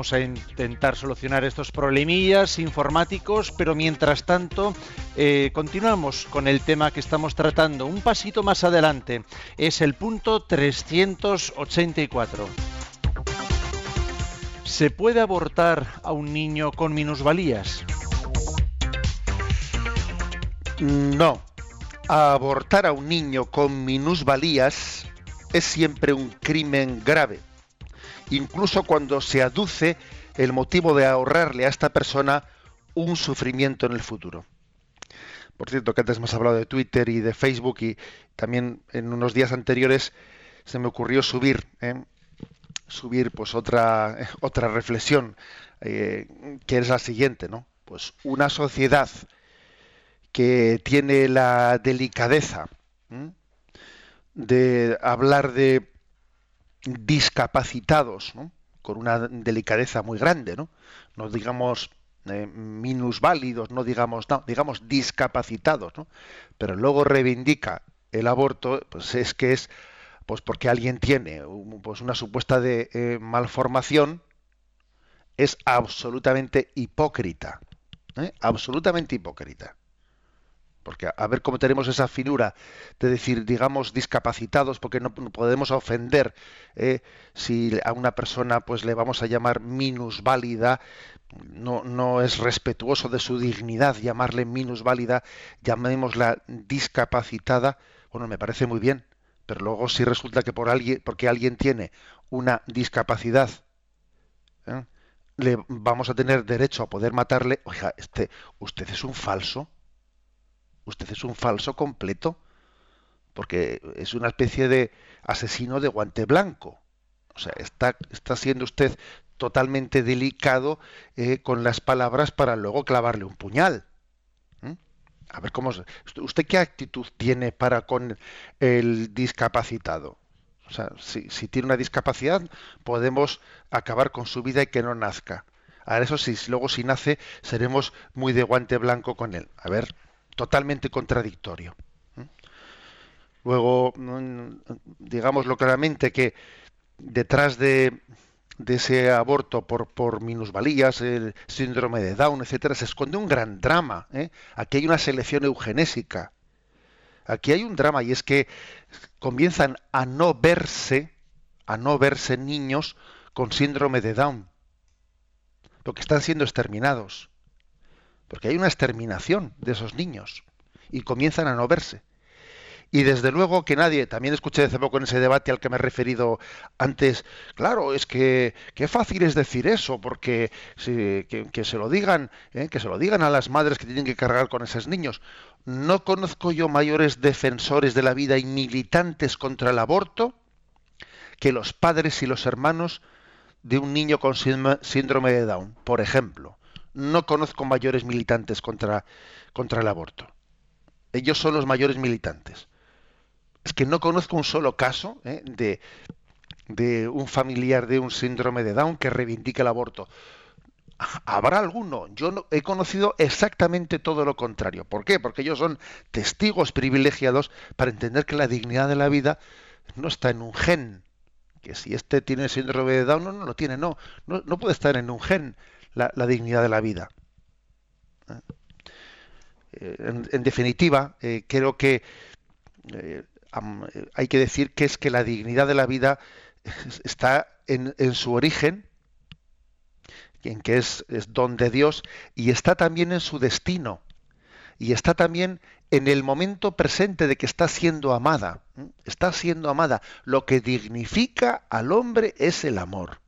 Vamos a intentar solucionar estos problemillas informáticos, pero mientras tanto eh, continuamos con el tema que estamos tratando. Un pasito más adelante es el punto 384. ¿Se puede abortar a un niño con minusvalías? No. Abortar a un niño con minusvalías es siempre un crimen grave incluso cuando se aduce el motivo de ahorrarle a esta persona un sufrimiento en el futuro. Por cierto, que antes hemos hablado de Twitter y de Facebook y también en unos días anteriores se me ocurrió subir, ¿eh? subir pues otra (laughs) otra reflexión eh, que es la siguiente, ¿no? Pues una sociedad que tiene la delicadeza de hablar de discapacitados, con una delicadeza muy grande, ¿no? No digamos eh, minusválidos, no digamos, no, digamos discapacitados, ¿no? Pero luego reivindica el aborto, pues es que es pues porque alguien tiene pues una supuesta de eh, malformación, es absolutamente hipócrita, ¿eh? absolutamente hipócrita. Porque a ver cómo tenemos esa finura de decir, digamos, discapacitados, porque no, podemos ofender eh, si a una persona pues le vamos a llamar minusválida, no, no es respetuoso de su dignidad llamarle minusválida, llamémosla discapacitada, bueno, me parece muy bien, pero luego si resulta que por alguien, porque alguien tiene una discapacidad, ¿eh? le vamos a tener derecho a poder matarle, oiga, este, usted es un falso usted es un falso completo, porque es una especie de asesino de guante blanco. O sea, está, está siendo usted totalmente delicado eh, con las palabras para luego clavarle un puñal. A ver cómo. ¿Usted qué actitud tiene para con el discapacitado? O sea, si, si, tiene una discapacidad, podemos acabar con su vida y que no nazca. Ahora, eso sí, luego si nace, seremos muy de guante blanco con él. A ver, totalmente contradictorio. Luego, digámoslo claramente que detrás de, ese aborto por, minusvalías, el síndrome de Down, etcétera, se esconde un gran drama. ¿eh? Aquí hay una selección eugenésica. Aquí hay un drama y es que comienzan a no verse, a no verse niños con síndrome de Down, porque están siendo exterminados. Porque hay una exterminación de esos niños y comienzan a no verse. Y desde luego que nadie, también escuché hace poco en ese debate al que me he referido antes, claro, es que qué fácil es decir eso, porque que, se lo digan, ¿eh? que se lo digan a las madres que tienen que cargar con esos niños. No conozco yo mayores defensores de la vida y militantes contra el aborto que los padres y los hermanos de un niño con síndrome de Down, por ejemplo. No conozco mayores militantes contra, contra el aborto. Ellos son los mayores militantes es que no conozco un solo caso ¿eh? de, de un familiar de un síndrome de Down que reivindique el aborto. Habrá alguno. Yo no, he conocido exactamente todo lo contrario. ¿Por qué? Porque ellos son testigos privilegiados para entender que la dignidad de la vida no está en un gen. Que si este tiene síndrome de Down, no, no lo tiene, no. No, puede estar en un gen la, dignidad de la vida. ¿Eh? Eh, en, definitiva, creo que hay que decir que es que la dignidad de la vida (laughs) está en, su origen, en que es, es, don de Dios, y está también en su destino, y está también en el momento presente de que está siendo amada. Está siendo amada. Lo que dignifica al hombre es el amor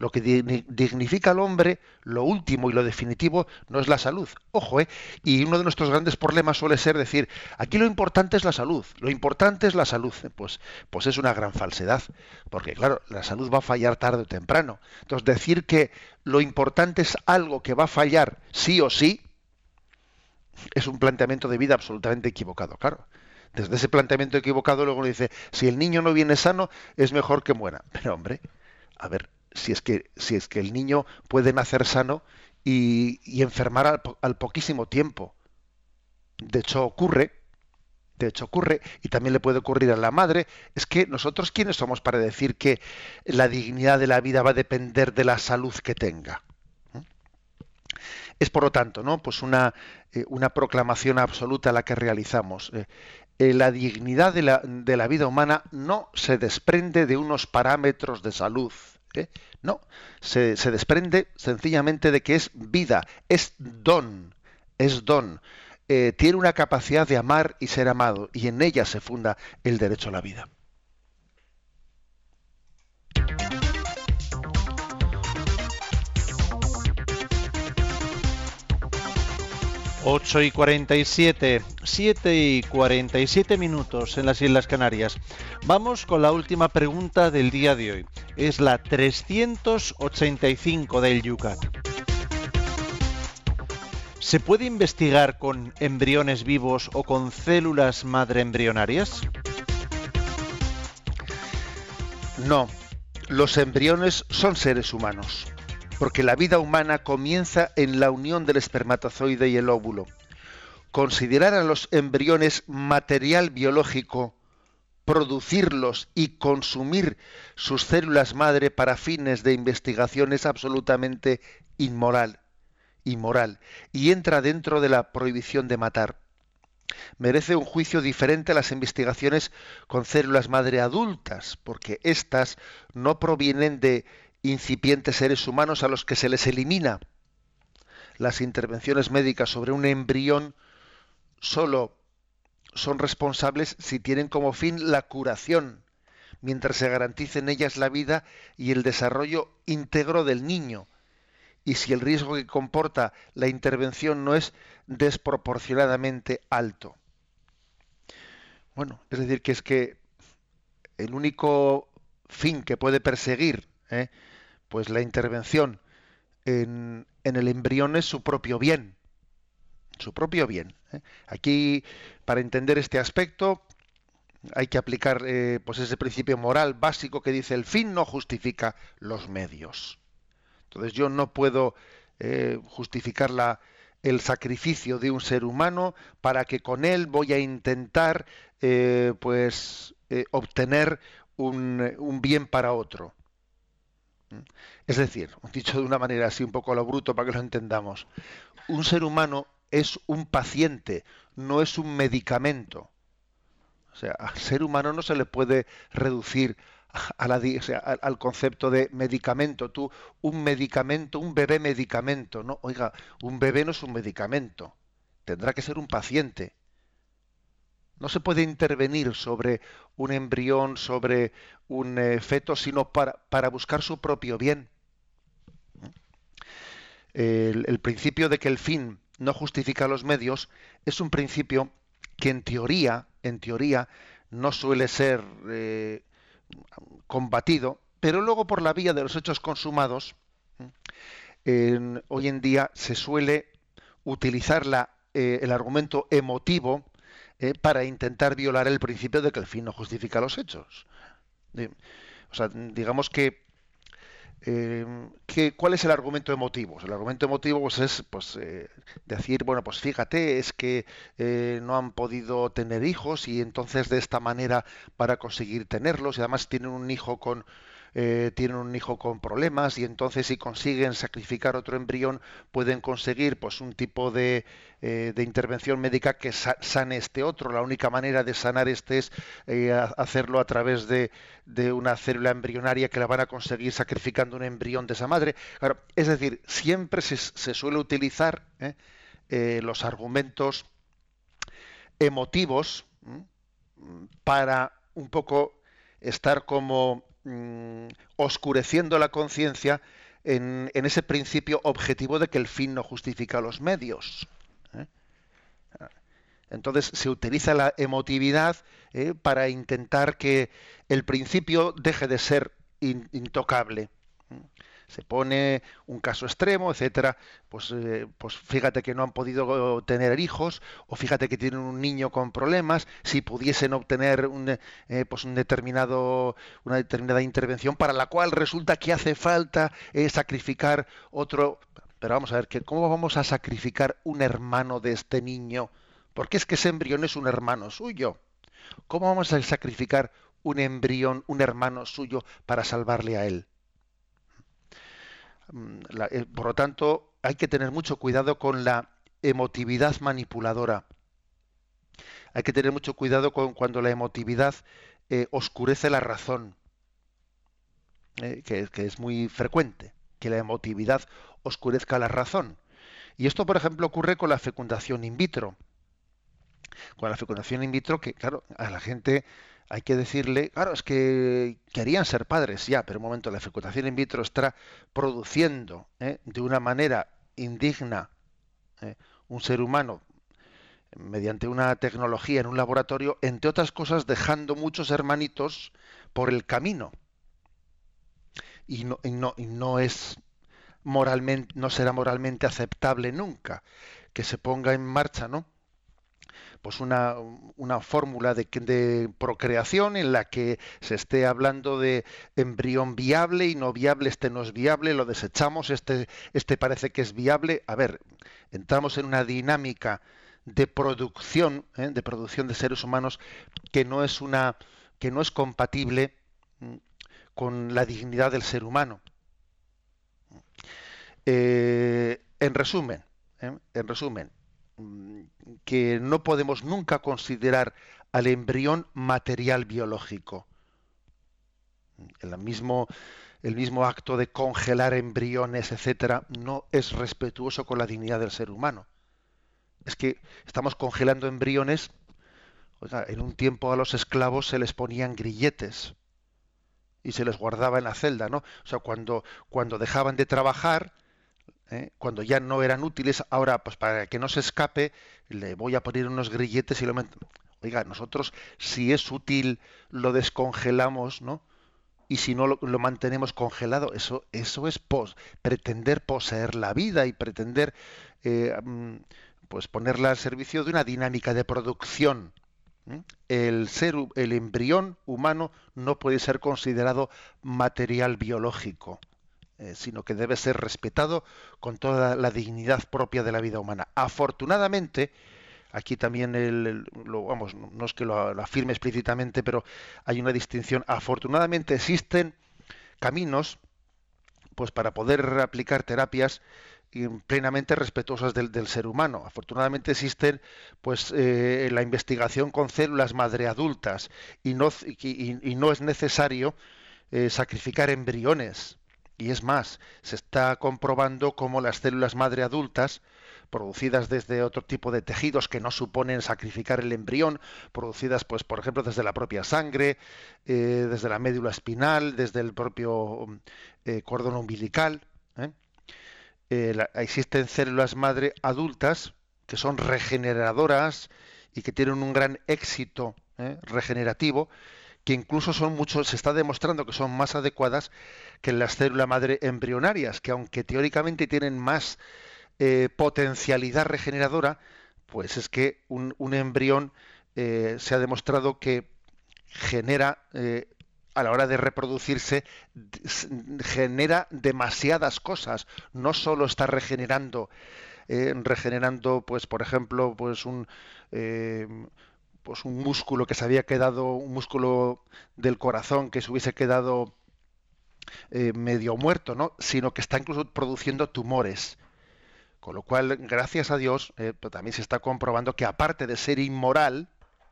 lo que dignifica al hombre, lo último y lo definitivo, no es la salud. Ojo, ¿eh? Y uno de nuestros grandes problemas suele ser decir, aquí lo importante es la salud, lo importante es la salud. Pues, pues es una gran falsedad, porque claro, la salud va a fallar tarde o temprano. Entonces, decir que lo importante es algo que va a fallar sí o sí, es un planteamiento de vida absolutamente equivocado, claro. Desde ese planteamiento equivocado luego le dice, si el niño no viene sano, es mejor que muera. Pero hombre, a ver, si es que, si es que el niño puede nacer sano y, enfermar al, poquísimo tiempo. De hecho ocurre, de hecho ocurre, y también le puede ocurrir a la madre, es que nosotros quiénes somos para decir que la dignidad de la vida va a depender de la salud que tenga. Es por lo tanto, ¿no? Pues una, eh, una proclamación absoluta la que realizamos. Eh, eh, la dignidad de la, de la vida humana no se desprende de unos parámetros de salud No, se, desprende sencillamente de que es vida, es don, es don. Eh, tiene una capacidad de amar y ser amado, y en ella se funda el derecho a la vida. 8 y 47, 7 y 47 minutos en las Islas Canarias. Vamos con la última pregunta del día de hoy. Es la 385 del Yucat. ¿Se puede investigar con embriones vivos o con células madre embrionarias? No, los embriones son seres humanos porque la vida humana comienza en la unión del espermatozoide y el óvulo. Considerar a los embriones material biológico, producirlos y consumir sus células madre para fines de investigación es absolutamente inmoral, inmoral, y entra dentro de la prohibición de matar. Merece un juicio diferente a las investigaciones con células madre adultas, porque éstas no provienen de incipientes seres humanos a los que se les elimina. Las intervenciones médicas sobre un embrión solo son responsables si tienen como fin la curación, mientras se garantice en ellas la vida y el desarrollo íntegro del niño, y si el riesgo que comporta la intervención no es desproporcionadamente alto. Bueno, es decir, que es que el único fin que puede perseguir ¿eh? Pues la intervención en, el embrión es su propio bien, su propio bien. ¿eh? Aquí, para entender este aspecto, hay que aplicar eh, pues ese principio moral básico que dice el fin no justifica los medios. Entonces yo no puedo eh, justificar la, el sacrificio de un ser humano para que con él voy a intentar pues obtener un, un bien para otro. Es decir, dicho de una manera así un poco a lo bruto para que lo entendamos, un ser humano es un paciente, no es un medicamento. O sea, al ser humano no se le puede reducir al concepto de medicamento. Tú, un medicamento, un bebé medicamento, ¿no? Oiga, un bebé no es un medicamento. Tendrá que ser un paciente. No se puede intervenir sobre un embrión, sobre un eh, feto, sino para, para, buscar su propio bien. El, principio de que el fin no justifica los medios es un principio que en teoría, en teoría, no suele ser eh, combatido, pero luego por la vía de los hechos consumados, hoy en día se suele utilizar la, eh, el argumento emotivo eh, para intentar violar el principio de que el fin no justifica los hechos. o sea, digamos que, ¿cuál es el argumento emotivo? El argumento emotivo pues, es pues, decir, bueno, pues fíjate, es que no han podido tener hijos y entonces de esta manera para conseguir tenerlos y además tienen un hijo con eh, tienen un hijo con problemas y entonces si consiguen sacrificar otro embrión pueden conseguir pues un tipo de, eh, de intervención médica que sane este otro. La única manera de sanar este es eh, hacerlo a través de, de, una célula embrionaria que la van a conseguir sacrificando un embrión de esa madre. Claro, es decir, siempre se, se suele utilizar los argumentos emotivos para un poco estar como Mm, oscureciendo la conciencia en, ese principio objetivo de que el fin no justifica los medios. ¿eh? Entonces se utiliza la emotividad ¿eh? para intentar que el principio deje de ser intocable se pone un caso extremo, etcétera, pues, eh, pues fíjate que no han podido tener hijos, o fíjate que tienen un niño con problemas, si pudiesen obtener un, eh, pues un determinado, una determinada intervención para la cual resulta que hace falta eh, sacrificar otro. Pero vamos a ver, ¿cómo vamos a sacrificar un hermano de este niño? Porque es que ese embrión es un hermano suyo. ¿Cómo vamos a sacrificar un embrión, un hermano suyo, para salvarle a él? Mm, eh, por lo tanto, hay que tener mucho cuidado con la emotividad manipuladora. Hay que tener mucho cuidado con cuando la emotividad eh, oscurece la razón, eh, que, es muy frecuente, que la emotividad oscurezca la razón. Y esto, por ejemplo, ocurre con la fecundación in vitro. Con la fecundación in vitro, que claro, a la gente hay que decirle, claro, es que querían ser padres, ya, pero un momento, la fecundación in vitro está produciendo ¿eh? de una manera indigna ¿eh? un ser humano mediante una tecnología en un laboratorio, entre otras cosas dejando muchos hermanitos por el camino. Y no, y no, y no es moralmente, no será moralmente aceptable nunca que se ponga en marcha, ¿no? Pues una, una fórmula de, procreación en la que se esté hablando de embrión viable y no viable, este no es viable, lo desechamos, este, este parece que es viable. A ver, entramos en una dinámica de producción, ¿eh? de producción de seres humanos que no es una que no es compatible mm, con la dignidad del ser humano. Eh, en resumen, ¿eh? en resumen, Mm, que no podemos nunca considerar al embrión material biológico. El mismo, el mismo acto de congelar embriones, etcétera, no es respetuoso con la dignidad del ser humano. Es que estamos congelando embriones. en un tiempo a los esclavos se les ponían grilletes y se les guardaba en la celda, ¿no? O sea, cuando, cuando dejaban de trabajar, ¿eh? cuando ya no eran útiles, ahora pues para que no se escape, le voy a poner unos grilletes y lo Oiga, nosotros si es útil lo descongelamos, ¿no? Y si no lo, mantenemos congelado, eso, eso es pos, pretender poseer la vida y pretender eh, mm, pues ponerla al servicio de una dinámica de producción. El ser, el embrión humano no puede ser considerado material biológico. Eh, sino que debe ser respetado con toda la dignidad propia de la vida humana. Afortunadamente, aquí también el, lo, vamos, no es que lo, afirme explícitamente, pero hay una distinción. Afortunadamente existen caminos, pues para poder aplicar terapias plenamente respetuosas del, ser humano. Afortunadamente existen pues eh, la investigación con células madre adultas y no, y no es necesario eh, sacrificar embriones. Y es más, se está comprobando cómo las células madre adultas, producidas desde otro tipo de tejidos que no suponen sacrificar el embrión, producidas, pues, por ejemplo, desde la propia sangre, eh, desde la médula espinal, desde el propio eh, cordón umbilical. existen células madre adultas que son regeneradoras y que tienen un gran éxito regenerativo que incluso son muchos, se está demostrando que son más adecuadas que las células madre embrionarias, que aunque teóricamente tienen más eh, potencialidad regeneradora, pues es que un, embrión eh, se ha demostrado que genera eh, a la hora de reproducirse genera demasiadas cosas. No solo está regenerando regenerando pues por ejemplo pues un pues un músculo que se había quedado, un músculo del corazón que se hubiese quedado eh, medio muerto, ¿no? Sino que está incluso produciendo tumores. Con lo cual, gracias a Dios, eh, también se está comprobando que aparte de ser inmoral,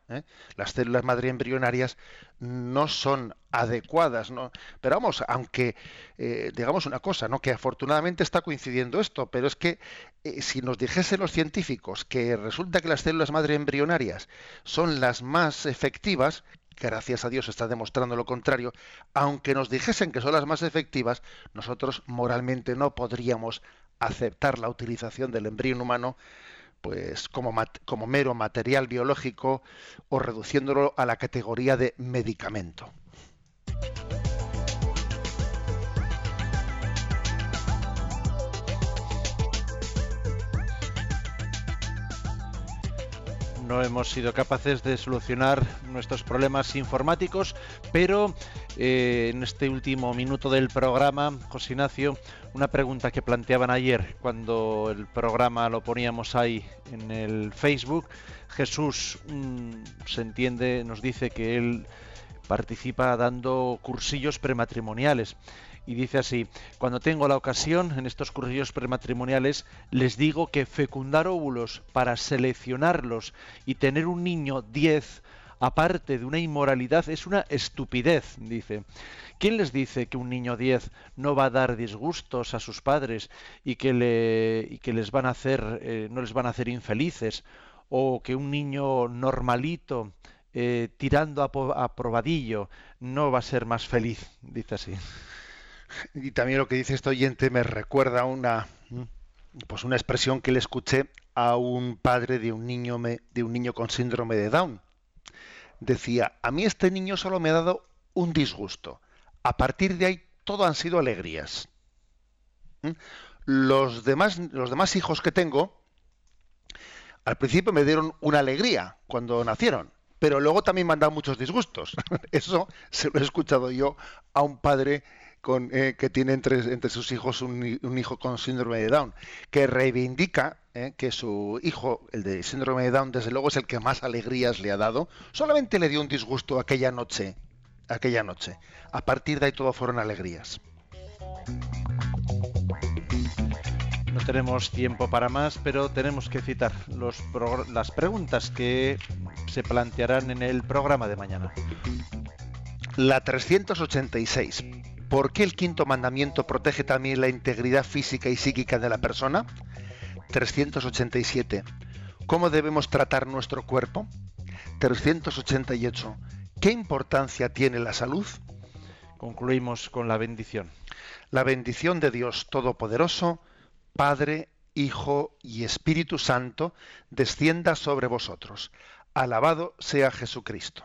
¿eh? Las células madre embrionarias no son adecuadas, ¿no? Pero vamos, aunque eh, digamos una cosa, ¿no? Que afortunadamente está coincidiendo esto, pero es que eh, si nos dijesen los científicos que resulta que las células madre embrionarias son las más efectivas, gracias a Dios está demostrando lo contrario, aunque nos dijesen que son las más efectivas, nosotros moralmente no podríamos aceptar la utilización del embrión humano pues como, como mero material biológico o reduciéndolo a la categoría de medicamento. No hemos sido capaces de solucionar nuestros problemas informáticos, pero eh, en este último minuto del programa, José Ignacio, una pregunta que planteaban ayer cuando el programa lo poníamos ahí en el Facebook. Jesús mm, se entiende, nos dice que él participa dando cursillos prematrimoniales y dice así, cuando tengo la ocasión en estos cursillos prematrimoniales, les digo que fecundar óvulos para seleccionarlos y tener un niño 10 aparte de una inmoralidad es una estupidez, dice. ¿Quién les dice que un niño 10 no va a dar disgustos a sus padres y que, le, y que les van a hacer, eh, no les van a hacer infelices? ¿O que un niño normalito, eh, tirando a, a probadillo, no va a ser más feliz? Dice así. (laughs) Y también lo que dice este oyente me recuerda una pues una expresión que le escuché a un padre de un niño de un niño con síndrome de Down. Decía, "A mí este niño solo me ha dado un disgusto. A partir de ahí todo han sido alegrías." ¿Mm? Los demás los demás hijos que tengo al principio me dieron una alegría cuando nacieron, pero luego también me han dado muchos disgustos. (laughs) Eso se lo he escuchado yo a un padre eh, que tiene entre, entre sus hijos un, hijo con síndrome de Down, que reivindica eh, que su hijo, el de síndrome de Down, desde luego es el que más alegrías le ha dado, solamente le dio un disgusto aquella noche, aquella noche. A partir de ahí todo fueron alegrías. No tenemos tiempo para más, pero tenemos que citar los las preguntas que se plantearán en el programa de mañana. La 386. ¿Por qué el quinto mandamiento protege también la integridad física y psíquica de la persona? 387. ¿Cómo debemos tratar nuestro cuerpo? 388. ¿Qué importancia tiene la salud? Concluimos con la bendición. La bendición de Dios Todopoderoso, Padre, Hijo y Espíritu Santo, descienda sobre vosotros. Alabado sea Jesucristo.